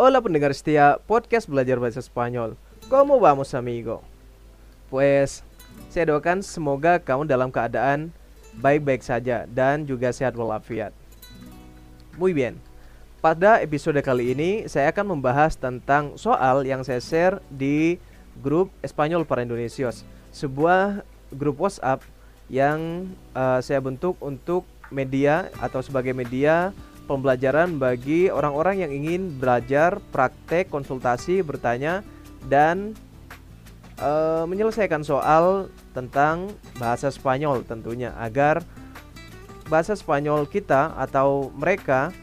Hola pendengar setia podcast belajar bahasa Spanyol. ¿Cómo vamos amigo? Pues saya doakan semoga kamu dalam keadaan baik-baik saja dan juga sehat walafiat. Muy bien. Pada episode kali ini saya akan membahas tentang soal yang saya share di grup Espanyol para Indonesios, sebuah grup WhatsApp yang uh, saya bentuk untuk media atau sebagai media pembelajaran bagi orang-orang yang ingin belajar, praktek, konsultasi, bertanya, dan e, menyelesaikan soal tentang bahasa Spanyol tentunya agar bahasa Spanyol kita atau mereka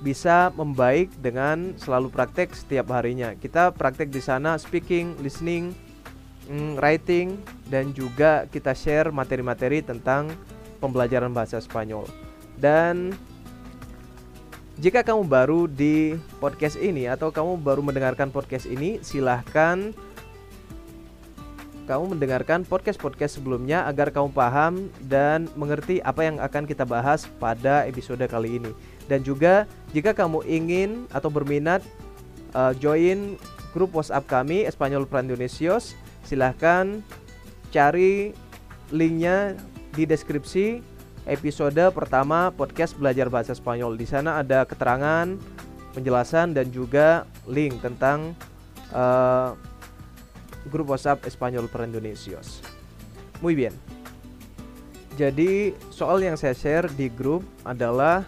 bisa membaik dengan selalu praktek setiap harinya. Kita praktek di sana speaking, listening, mm, writing dan juga kita share materi-materi tentang pembelajaran bahasa Spanyol. Dan jika kamu baru di podcast ini atau kamu baru mendengarkan podcast ini, silahkan kamu mendengarkan podcast-podcast sebelumnya agar kamu paham dan mengerti apa yang akan kita bahas pada episode kali ini. Dan juga jika kamu ingin atau berminat uh, join grup WhatsApp kami Espanyol Pra Indonesios, silahkan cari linknya di deskripsi episode pertama podcast belajar bahasa Spanyol. Di sana ada keterangan, penjelasan dan juga link tentang uh, grup WhatsApp Espanyol per Indonesios. Muy bien. Jadi soal yang saya share di grup adalah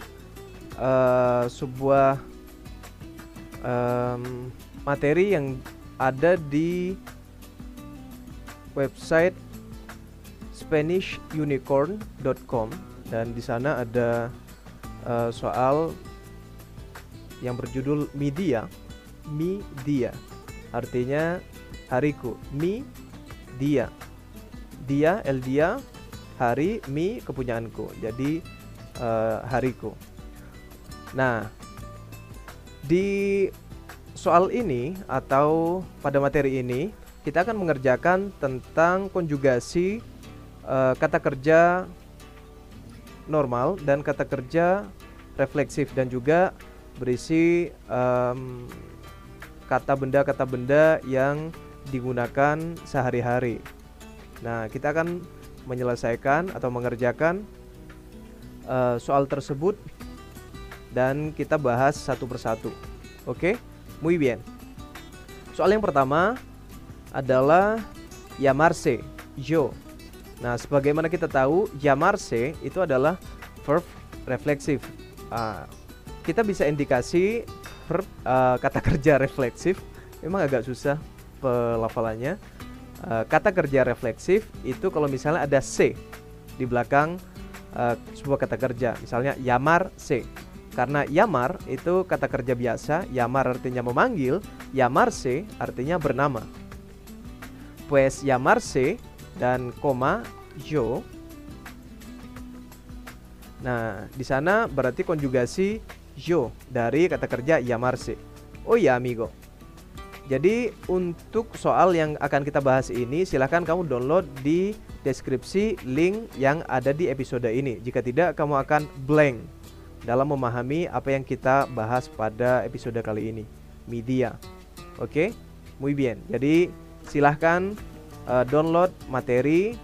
uh, sebuah um, materi yang ada di website SpanishUnicorn.com dan di sana ada uh, soal yang berjudul media, mi dia, artinya hariku, mi dia, dia el dia, hari mi kepunyaanku, jadi uh, hariku. Nah, di soal ini atau pada materi ini kita akan mengerjakan tentang konjugasi uh, kata kerja normal dan kata kerja refleksif dan juga berisi um, kata benda kata benda yang digunakan sehari-hari. Nah, kita akan menyelesaikan atau mengerjakan uh, soal tersebut dan kita bahas satu persatu. Oke, okay? muy bien. Soal yang pertama adalah llamarse, yo. Nah, sebagaimana kita tahu, llamarse itu adalah verb refleksif. Uh, kita bisa indikasi verb uh, kata kerja refleksif. Memang agak susah pelafalannya. Uh, kata kerja refleksif itu kalau misalnya ada c di belakang uh, sebuah kata kerja, misalnya yamar c. Karena yamar itu kata kerja biasa, yamar artinya memanggil, yamarse artinya bernama. Pues yamarse dan koma yo. Nah, di sana berarti konjugasi yo dari kata kerja llamarse. Oh ya, amigo. Jadi untuk soal yang akan kita bahas ini silahkan kamu download di deskripsi link yang ada di episode ini. Jika tidak kamu akan blank dalam memahami apa yang kita bahas pada episode kali ini. Media. Oke? Okay? Muy bien. Jadi silahkan uh, download materi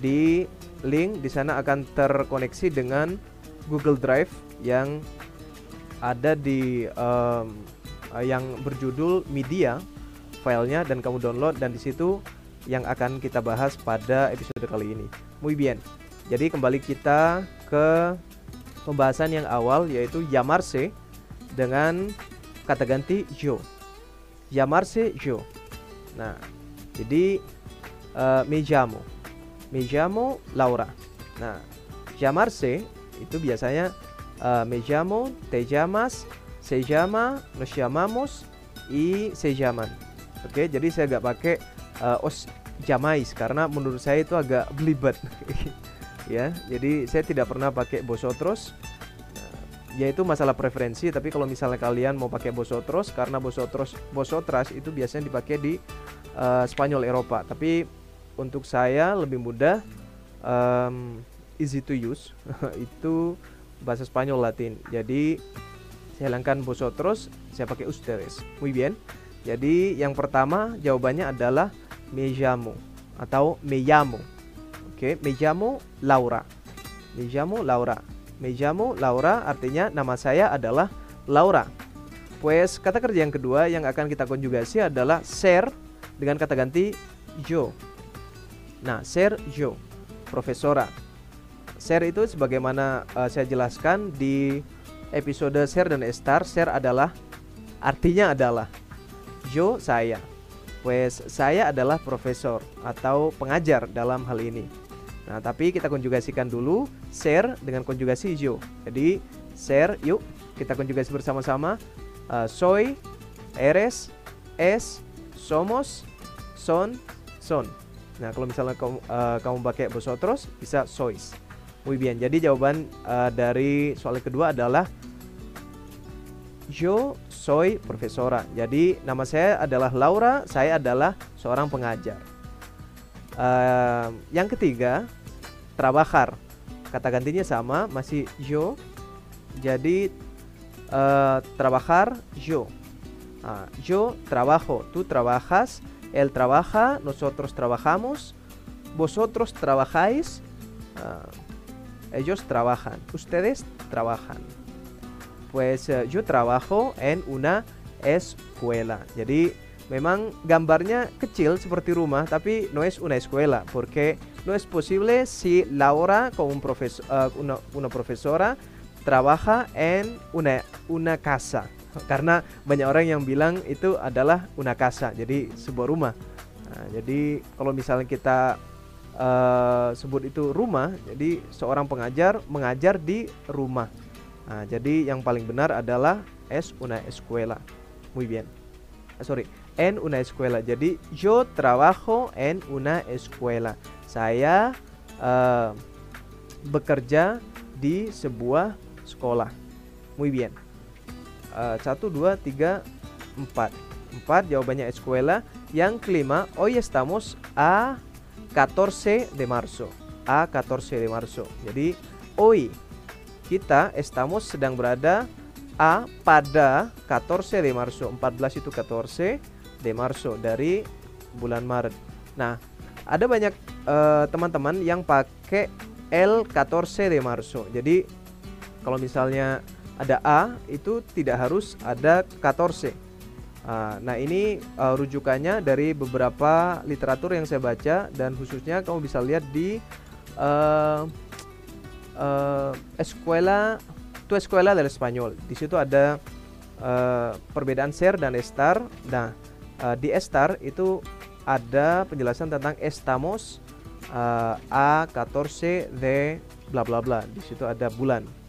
di link di sana akan terkoneksi dengan Google Drive yang ada di um, yang berjudul media filenya dan kamu download dan di situ yang akan kita bahas pada episode kali ini. Muy bien. Jadi kembali kita ke pembahasan yang awal yaitu llamarse dengan kata ganti yo. Llamarse yo. Nah, jadi uh, me llamo. Me llamo Laura. Nah, llamarse itu biasanya uh, me llamo, te llamas, se llama, nos llamamos y se llaman. Oke, jadi saya nggak pakai uh, os jamais karena menurut saya itu agak belibet. ya, jadi saya tidak pernah pakai bosotros. yaitu masalah preferensi, tapi kalau misalnya kalian mau pakai bosotros karena bosotros bosotras itu biasanya dipakai di uh, Spanyol Eropa. Tapi untuk saya lebih mudah um, easy to use itu bahasa Spanyol Latin. Jadi saya hilangkan vosotros, saya pakai ustedes. Muy bien. Jadi yang pertama jawabannya adalah me llamo atau me llamo. Oke, okay, me llamo Laura. Me llamo Laura. Me llamo Laura artinya nama saya adalah Laura. Pues kata kerja yang kedua yang akan kita konjugasi adalah ser dengan kata ganti yo. Nah, ser yo, profesora. Ser itu sebagaimana uh, saya jelaskan di episode ser dan star. Ser adalah artinya adalah yo saya. Pues saya adalah profesor atau pengajar dalam hal ini. Nah, tapi kita konjugasikan dulu ser dengan konjugasi yo. Jadi ser yuk kita konjugasi bersama-sama. Uh, soy, eres, es, somos, son, son. Nah, kalau misalnya kamu, uh, kamu pakai vosotros bisa sois. Muy bien. Jadi jawaban uh, dari soal kedua adalah yo soy profesora. Jadi nama saya adalah Laura, saya adalah seorang pengajar. Uh, yang ketiga, trabajar. Kata gantinya sama, masih yo. Jadi uh, trabajar yo. Uh, yo trabajo, tú trabajas, él trabaja, nosotros trabajamos, vosotros trabajáis, uh, ellos trabajan, ustedes trabajan. Pues uh, yo trabajo en una escuela. Jadi memang gambarnya kecil seperti rumah, tapi no es una escuela porque no es posible si Laura como un profesor, uh, una, una profesora trabaja en una una casa. Karena banyak orang yang bilang itu adalah una casa, jadi sebuah rumah. Nah, jadi kalau misalnya kita uh, sebut itu rumah, jadi seorang pengajar mengajar di rumah. Nah, jadi yang paling benar adalah es una escuela. Muy bien. Eh, sorry, en una escuela. Jadi yo trabajo en una escuela. Saya uh, bekerja di sebuah sekolah. Muy bien. Uh, satu, dua, tiga, empat. Empat jawabannya escuela. Yang kelima, hoy estamos a 14 de marzo. A 14 de marzo. Jadi hoy kita estamos sedang berada A pada 14 de marzo 14 itu 14 de marzo dari bulan Maret Nah ada banyak eh, teman-teman uh, yang pakai L 14 de marzo Jadi kalau misalnya ada A itu tidak harus ada 14 uh, Nah ini uh, rujukannya dari beberapa literatur yang saya baca Dan khususnya kamu bisa lihat di uh, uh, escuela tu escuela del español. Di situ ada uh, perbedaan ser dan estar. Nah, uh, di estar itu ada penjelasan tentang estamos uh, a 14 de bla bla bla. Di situ ada bulan.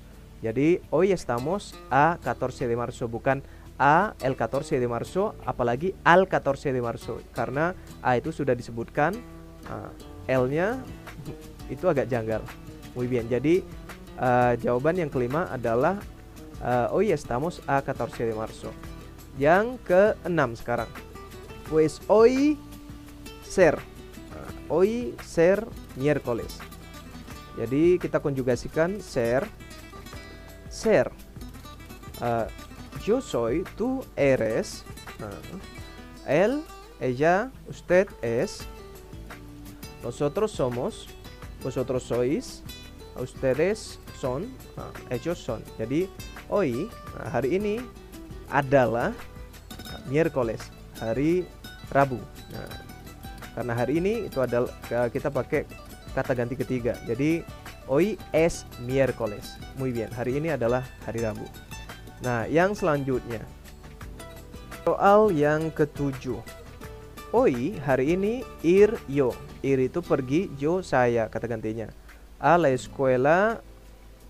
Jadi hoy estamos a 14 de marzo bukan a el 14 de marzo apalagi al 14 de marzo karena a itu sudah disebutkan uh, L-nya itu agak janggal. Muy bien. Jadi uh, jawaban yang kelima adalah uh, hoy estamos a 14 de marzo. Yang keenam sekarang. Pues hoy ser. Hoy ser miércoles. Jadi kita konjugasikan ser ser. Uh, yo soy, tú eres. Uh, él, ella, usted es. Nosotros somos. Vosotros sois ustedes son, uh, ellos son. Jadi hoy hari ini adalah miércoles, hari Rabu. Nah, karena hari ini itu adalah kita pakai kata ganti ketiga. Jadi hoy es miércoles. Muy bien. Hari ini adalah hari Rabu. Nah, yang selanjutnya soal yang ketujuh. Oi, hari ini ir yo. Ir itu pergi, yo saya kata gantinya a la escuela.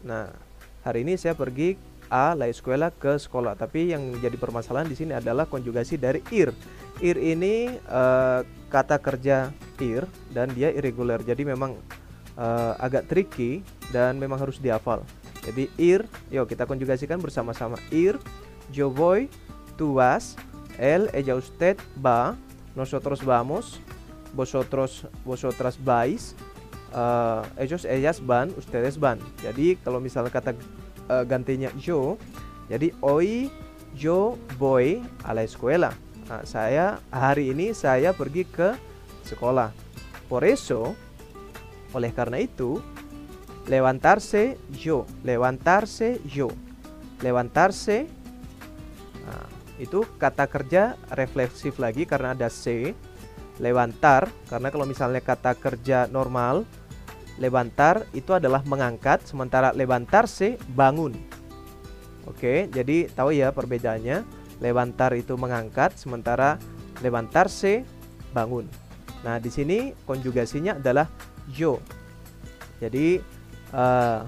Nah, hari ini saya pergi a la escuela ke sekolah. Tapi yang jadi permasalahan di sini adalah konjugasi dari ir. ir ini uh, kata kerja ir dan dia irregular. Jadi memang uh, agak tricky dan memang harus dihafal. Jadi ir, yuk kita konjugasikan bersama-sama. Ir, yo voy, tú vas, él, ella, usted va, nosotros vamos, vosotros, vosotras vais, uh, ellos, ellas van, ustedes van. Jadi kalau misalnya kata uh, gantinya yo, jadi hoy yo voy a la escuela. Nah, saya hari ini saya pergi ke sekolah. Por eso, oleh karena itu, levantarse yo, levantarse yo, levantarse. Nah, itu kata kerja refleksif lagi karena ada c. Levantar karena kalau misalnya kata kerja normal, levantar itu adalah mengangkat, sementara levantarse bangun. Oke, jadi tahu ya perbedaannya. Levantar itu mengangkat, sementara levantarse bangun. Nah, di sini konjugasinya adalah yo. Jadi uh,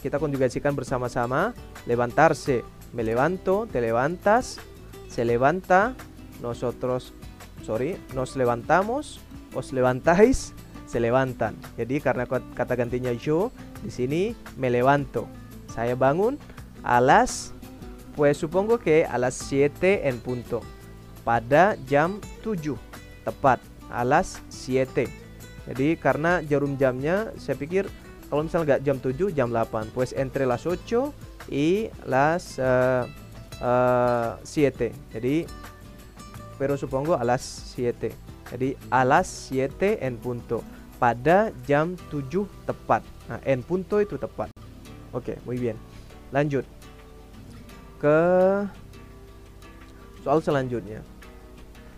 kita konjugasikan bersama-sama. Levantarse, me levanto, te levantas, se levanta, nosotros, sorry, nos levantamos, os levantáis, se levantan. Jadi karena kata gantinya yo, di sini me levanto. Saya bangun, a las, pues supongo que a las 7 en punto. Pada jam 7 tepat a las 7. Jadi karena jarum jamnya saya pikir kalau misalnya nggak jam 7 jam 8 pues entre las 8 y las uh, uh, 7. Jadi pero supongo a las 7. Jadi a las 7 en punto. Pada jam 7 tepat. Nah, en punto itu tepat. Oke, okay, muy bien. Lanjut ke soal selanjutnya.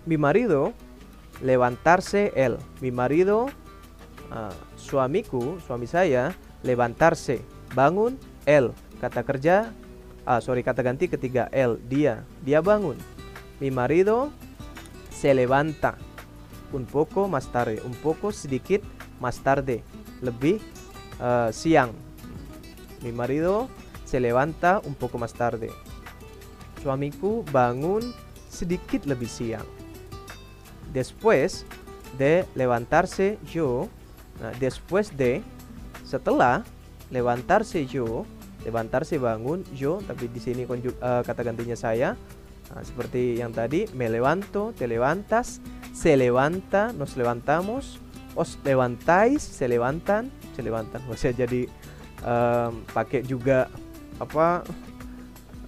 Mi marido levantarse él. Mi marido uh, suamiku, suami saya levantarse, bangun él. Kata kerja ah sorry kata ganti ketiga él, dia. Dia bangun. Mi marido se levanta un poco más tarde, un poco sedikit más tarde, lebih uh, siang. Mi marido se levanta un poco más tarde. Suamiku bangun sedikit lebih siang. Después de levantarse yo, nah, después de setelah levantarse yo, levantarse bangun yo, tapi di sini uh, kata gantinya saya. Nah, seperti yang tadi, me levanto, te levantas, se levanta, nos levantamos, os levantáis, se levantan, se levantan. Maksudnya jadi um, pakai juga apa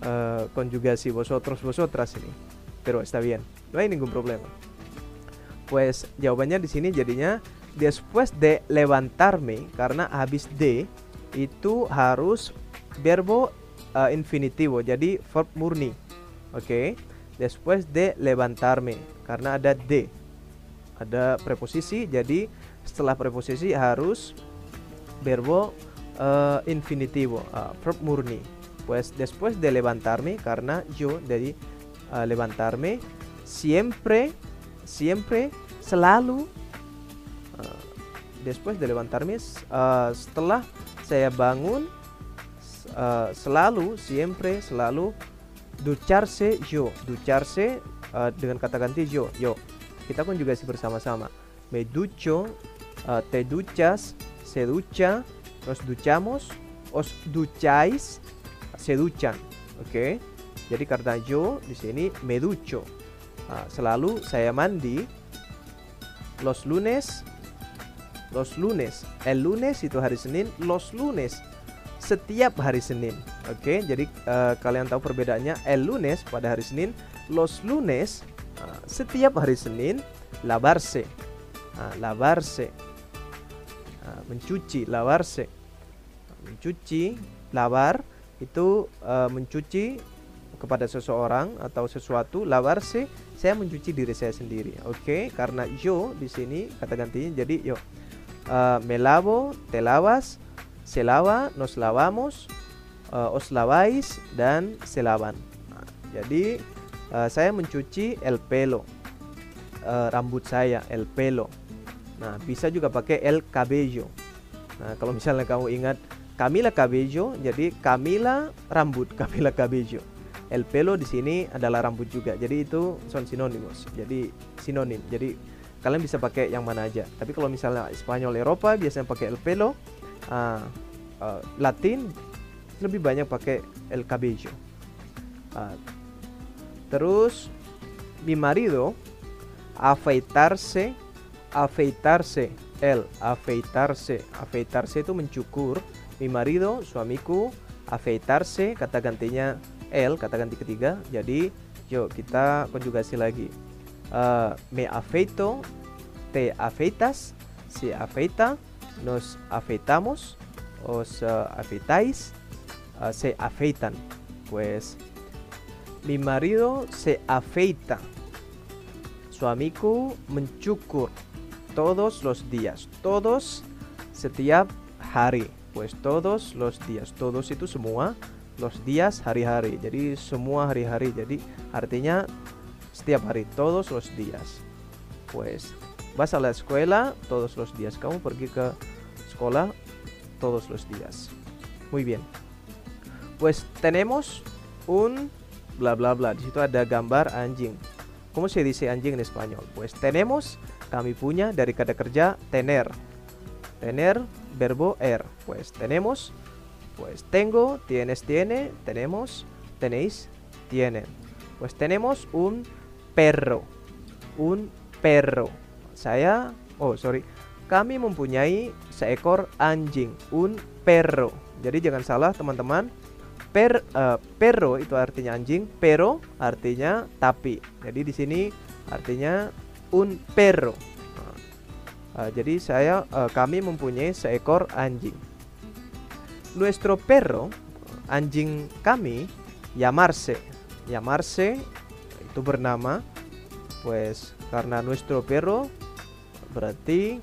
uh, konjugasi vosotros vosotras ini pero está bien no hay ningún problema pues jawabannya di sini jadinya después de levantarme karena habis de itu harus verbo uh, infinitivo jadi verb murni oke okay? después de levantarme karena ada de ada preposisi jadi setelah preposisi harus verbo uh, infinitivo, uh, verb murni. Pues después de levantarme, karena yo dari uh, levantarme, siempre, siempre, selalu, uh, después de levantarme, uh, setelah saya bangun, uh, selalu, siempre, selalu, ducharse yo, ducharse uh, dengan kata ganti yo, yo. Kita pun juga sih bersama-sama. Me ducho, uh, te duchas, se ducha, nos duchamos, os ducháis, se duchan, oke? Okay? Jadi karena yo di sini me ducho. Nah, selalu saya mandi. Los lunes, los lunes, el lunes itu hari Senin, los lunes setiap hari Senin. Oke, okay? jadi uh, kalian tahu perbedaannya. El lunes pada hari Senin, los lunes uh, setiap hari Senin, lavarse, uh, lavarse, uh, mencuci, lavarse mencuci, lavar itu uh, mencuci kepada seseorang atau sesuatu lavar sih saya mencuci diri saya sendiri oke? Okay? karena yo di sini kata gantinya jadi yo. Uh, me lavo te lavas se lava nos lavamos uh, os lavais dan se lavan. Jadi uh, saya mencuci el pelo. Uh, rambut saya el pelo. Nah bisa juga pakai el cabello. Nah kalau misalnya kamu ingat Camila Cabello jadi Camila rambut Camila Cabello el pelo di sini adalah rambut juga. Jadi itu son sinonimos. Jadi sinonim. Jadi kalian bisa pakai yang mana aja. Tapi kalau misalnya Spanyol Eropa biasanya pakai el pelo. Uh, uh, Latin lebih banyak pakai el cabello. Uh, terus mi marido afeitarse, afeitarse, el afeitarse, afeitarse itu mencukur. Mi marido, suamiku, afeitarse kata gantinya el kata ganti ketiga jadi yuk kita konjugasi lagi. Uh, me afeito te afeitas se afeita nos afeitamos os uh, afeitáis uh, se afeitan. Pues mi marido se afeita suamiku mencukur todos los días. Todos setiap hari pues todos los días. Todos itu semua los días hari-hari jadi semua hari-hari jadi artinya setiap hari todos los días. Pues vas a la escuela todos los días. Kamu pergi ke sekolah todos los días. Muy bien. Pues tenemos un bla bla bla. Di situ ada gambar anjing. ¿Cómo se dice anjing en español? Pues tenemos, kami punya dari kata kerja tener. Tener verbo er. Pues tenemos, pues tengo, tienes, tiene, tenemos, tenéis, tienen. Pues tenemos un perro. Un perro. Saya, oh sorry, kami mempunyai seekor anjing, un perro. Jadi jangan salah teman-teman. Per, uh, perro itu artinya anjing, pero artinya tapi. Jadi di sini artinya un perro. Uh, jadi saya uh, kami mempunyai seekor anjing. Nuestro perro, anjing kami, llamarse, llamarse itu bernama, pues karena nuestro perro berarti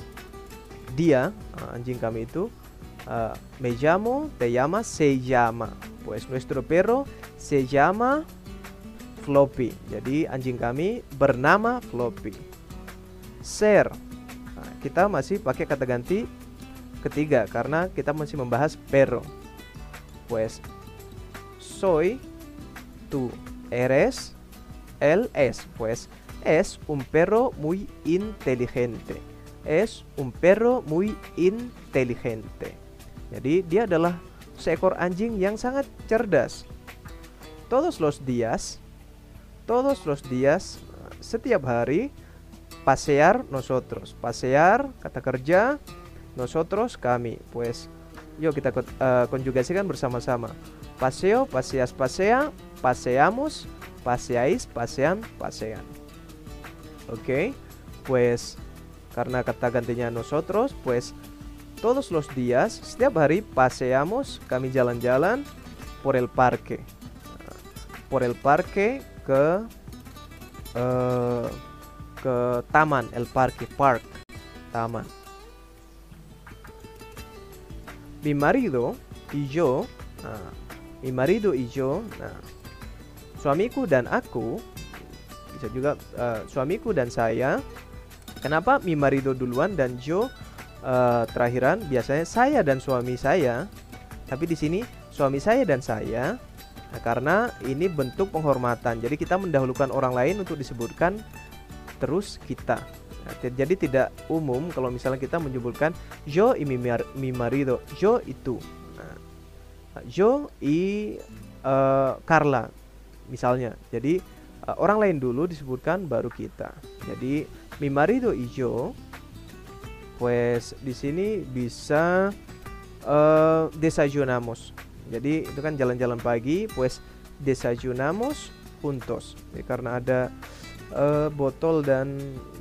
dia uh, anjing kami itu uh, me llamo, te llama, se llama. Pues nuestro perro se llama Floppy. Jadi anjing kami bernama Floppy. Ser kita masih pakai kata ganti ketiga karena kita masih membahas perro. Pues soy, tú eres, él es. Pues es un perro muy inteligente. Es un perro muy inteligente. Jadi dia adalah seekor anjing yang sangat cerdas. Todos los días, todos los días, setiap hari pasear nosotros. Pasear, kata kerja, nosotros, kami. Pues, yuk kita uh, konjugasikan bersama-sama. Paseo, paseas, pasea, paseamos, paseáis, pasean, pasean. Oke, okay? pues karena kata gantinya nosotros, pues todos los días, setiap hari paseamos, kami jalan-jalan por el parque. Por el parque ke uh, ke taman El Parque Park taman mi marido y yo nah, mi marido y yo nah, suamiku dan aku bisa juga uh, suamiku dan saya kenapa mi marido duluan dan yo uh, terakhiran? Biasanya saya dan suami saya tapi di sini suami saya dan saya nah, karena ini bentuk penghormatan. Jadi kita mendahulukan orang lain untuk disebutkan terus kita. Jadi tidak umum kalau misalnya kita menyebutkan yo y mi, mi marido, yo itu. Nah, yo y uh, Carla misalnya. Jadi uh, orang lain dulu disebutkan baru kita. Jadi mi marido y yo pues di sini bisa uh, desayunamos. Jadi itu kan jalan-jalan pagi, pues desayunamos juntos. Jadi, karena ada uh, botol dan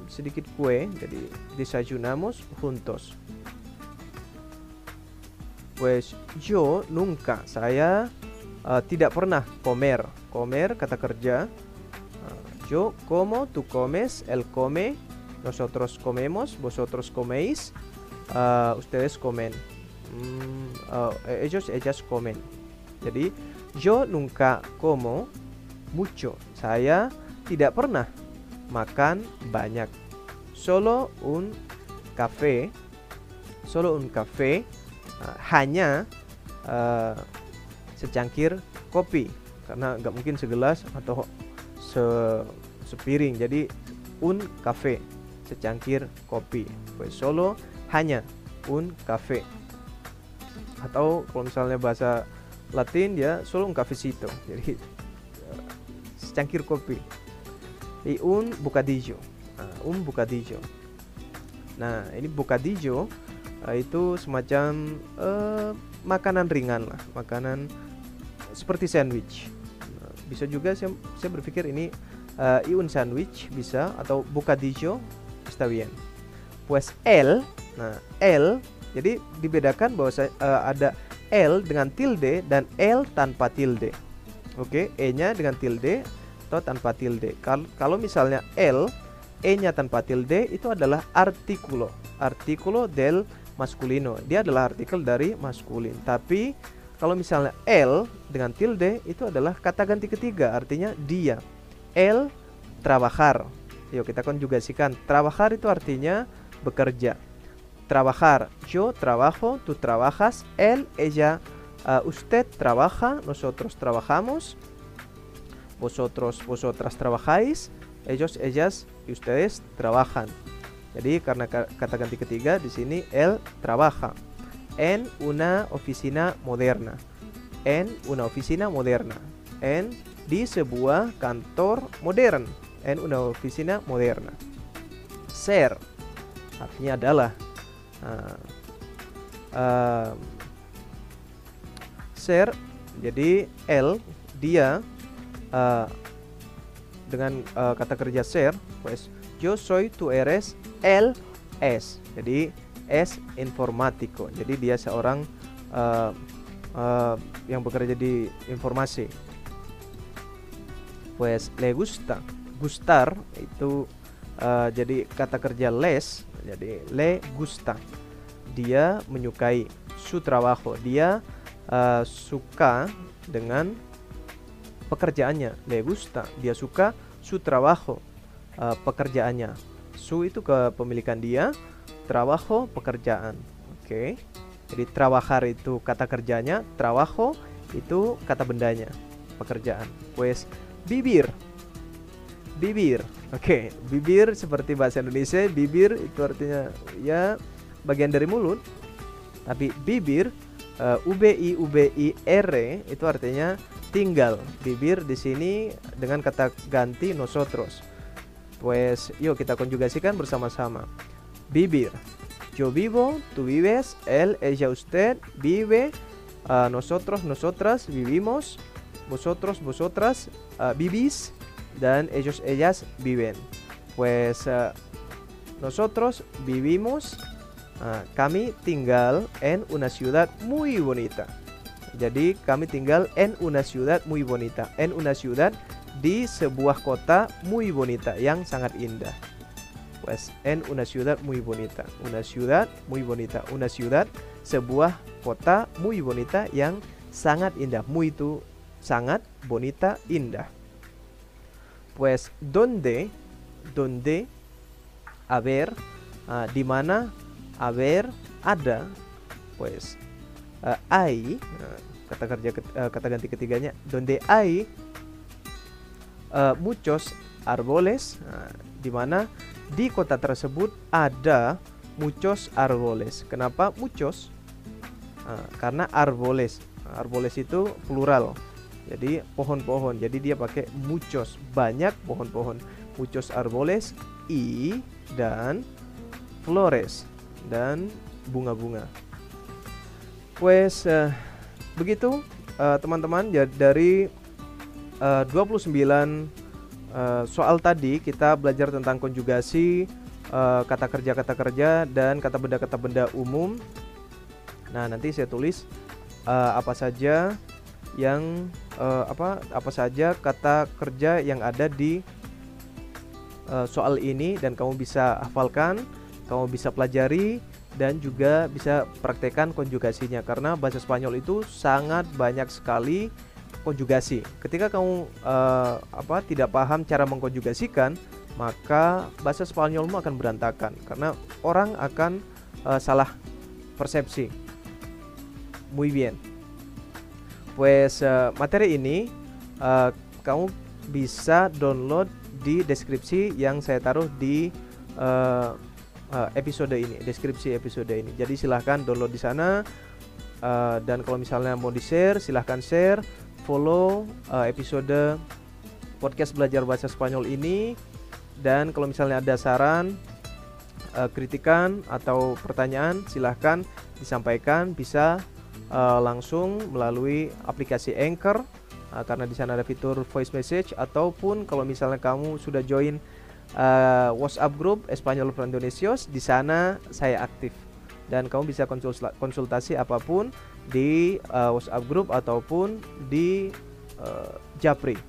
sedikit kue jadi desayunamos juntos. Pues yo nunca saya uh, tidak pernah comer. Comer kata kerja. Uh, yo como tú comes él come nosotros comemos vosotros coméis uh, ustedes comen. Mm, uh, ellos ellas comen. Jadi yo nunca como mucho. Saya tidak pernah makan banyak. Solo un café, solo un café uh, hanya uh, secangkir kopi. karena nggak mungkin segelas atau se sepiring. Jadi un café secangkir kopi. Pues solo hanya un café atau kalau misalnya bahasa Latin ya solo un cafecito. Jadi uh, secangkir kopi y un bocadillo. Uh, un bocadillo. Nah ini bocadillo uh, itu semacam uh, makanan ringan lah makanan seperti sandwich. Nah, bisa juga saya, saya berpikir ini uh, iun sandwich bisa atau bocadillo está bien. Pues el nah el jadi dibedakan bahwa uh, ada L dengan tilde dan L tanpa tilde. Oke, E-nya dengan tilde atau tanpa tilde. Kal kalau misalnya L, E-nya tanpa tilde itu adalah artikulo. Artikulo del masculino. Dia adalah artikel dari maskulin. Tapi kalau misalnya L dengan tilde itu adalah kata ganti ketiga, artinya dia. L trabajar. Yuk kita konjugasikan. Trabajar itu artinya bekerja trabajar. Yo trabajo, tú trabajas, él, ella, uh, usted trabaja, nosotros trabajamos, vosotros, vosotras trabajáis, ellos, ellas y ustedes trabajan. Jadi karena kata ganti ketiga di sini él trabaja en una oficina moderna. En una oficina moderna. En di sebuah kantor modern. En una oficina moderna. Ser artinya adalah uh, uh, share jadi L dia uh, dengan uh, kata kerja share pues yo soy tu eres L S jadi S informático jadi dia seorang uh, uh, yang bekerja di informasi pues le gusta gustar itu uh, jadi kata kerja les jadi le gusta. Dia menyukai su trabajo. Dia uh, suka dengan pekerjaannya. Le gusta. Dia suka su trabajo. Uh, pekerjaannya. Su itu kepemilikan dia, trabajo pekerjaan. Oke. Okay. Jadi trabajar itu kata kerjanya, trabajo itu kata bendanya, pekerjaan. Pues bibir bibir. Oke, okay, bibir seperti bahasa Indonesia, bibir itu artinya ya bagian dari mulut. Tapi bibir uh, u b i u b i r itu artinya tinggal. Bibir di sini dengan kata ganti nosotros. Pues yuk kita konjugasikan bersama-sama. Bibir. Yo vivo, tú vives, él, ella, usted vive, uh, nosotros, nosotras vivimos, vosotros, vosotras uh, vivís, dan ellos ellas viven. Pues uh, nosotros vivimos, kami tinggal en una ciudad muy bonita. Jadi kami tinggal en una ciudad muy bonita, en una ciudad di sebuah kota muy bonita yang sangat indah. Pues en una ciudad muy bonita, una ciudad muy bonita, una ciudad sebuah kota muy bonita yang sangat indah. Muy itu sangat, bonita indah. pues donde donde haber uh, di mana haber ada pues uh, hay uh, kata kerja uh, kata ganti ketiganya donde hay uh, muchos arboles uh, di mana di kota tersebut ada muchos arboles kenapa muchos? Uh, karena arboles arboles itu plural jadi pohon-pohon. Jadi dia pakai muchos banyak pohon-pohon. Muchos arboles i dan flores dan bunga-bunga pues uh, begitu eh, teman-teman uh, dari uh, 29 uh, soal tadi kita belajar tentang konjugasi uh, kata kerja kata kerja dan kata benda kata benda umum. Nah nanti saya tulis uh, apa saja yang uh, apa apa saja kata kerja yang ada di uh, soal ini dan kamu bisa hafalkan, kamu bisa pelajari dan juga bisa praktekkan konjugasinya karena bahasa Spanyol itu sangat banyak sekali konjugasi. Ketika kamu uh, apa tidak paham cara mengkonjugasikan, maka bahasa Spanyolmu akan berantakan karena orang akan uh, salah persepsi. Muy bien. Pues uh, materi ini uh, kamu bisa download di deskripsi yang saya taruh di uh, uh, episode ini, deskripsi episode ini. Jadi silahkan download di sana. Uh, dan kalau misalnya mau di share, silahkan share, follow uh, episode podcast belajar bahasa Spanyol ini. Dan kalau misalnya ada saran, uh, kritikan atau pertanyaan, silahkan disampaikan. Bisa uh, langsung melalui aplikasi Anchor uh, karena di sana ada fitur voice message ataupun kalau misalnya kamu sudah join uh, WhatsApp group Espanyol for Indonesios di sana saya aktif dan kamu bisa konsultasi apapun di uh, WhatsApp group ataupun di uh, Japri.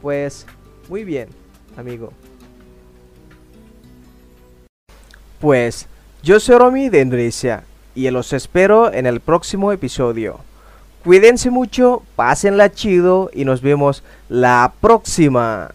Pues muy bien, amigo. Pues yo soy Romy de Indonesia y los espero en el próximo episodio. Cuídense mucho, pásenla chido y nos vemos la próxima.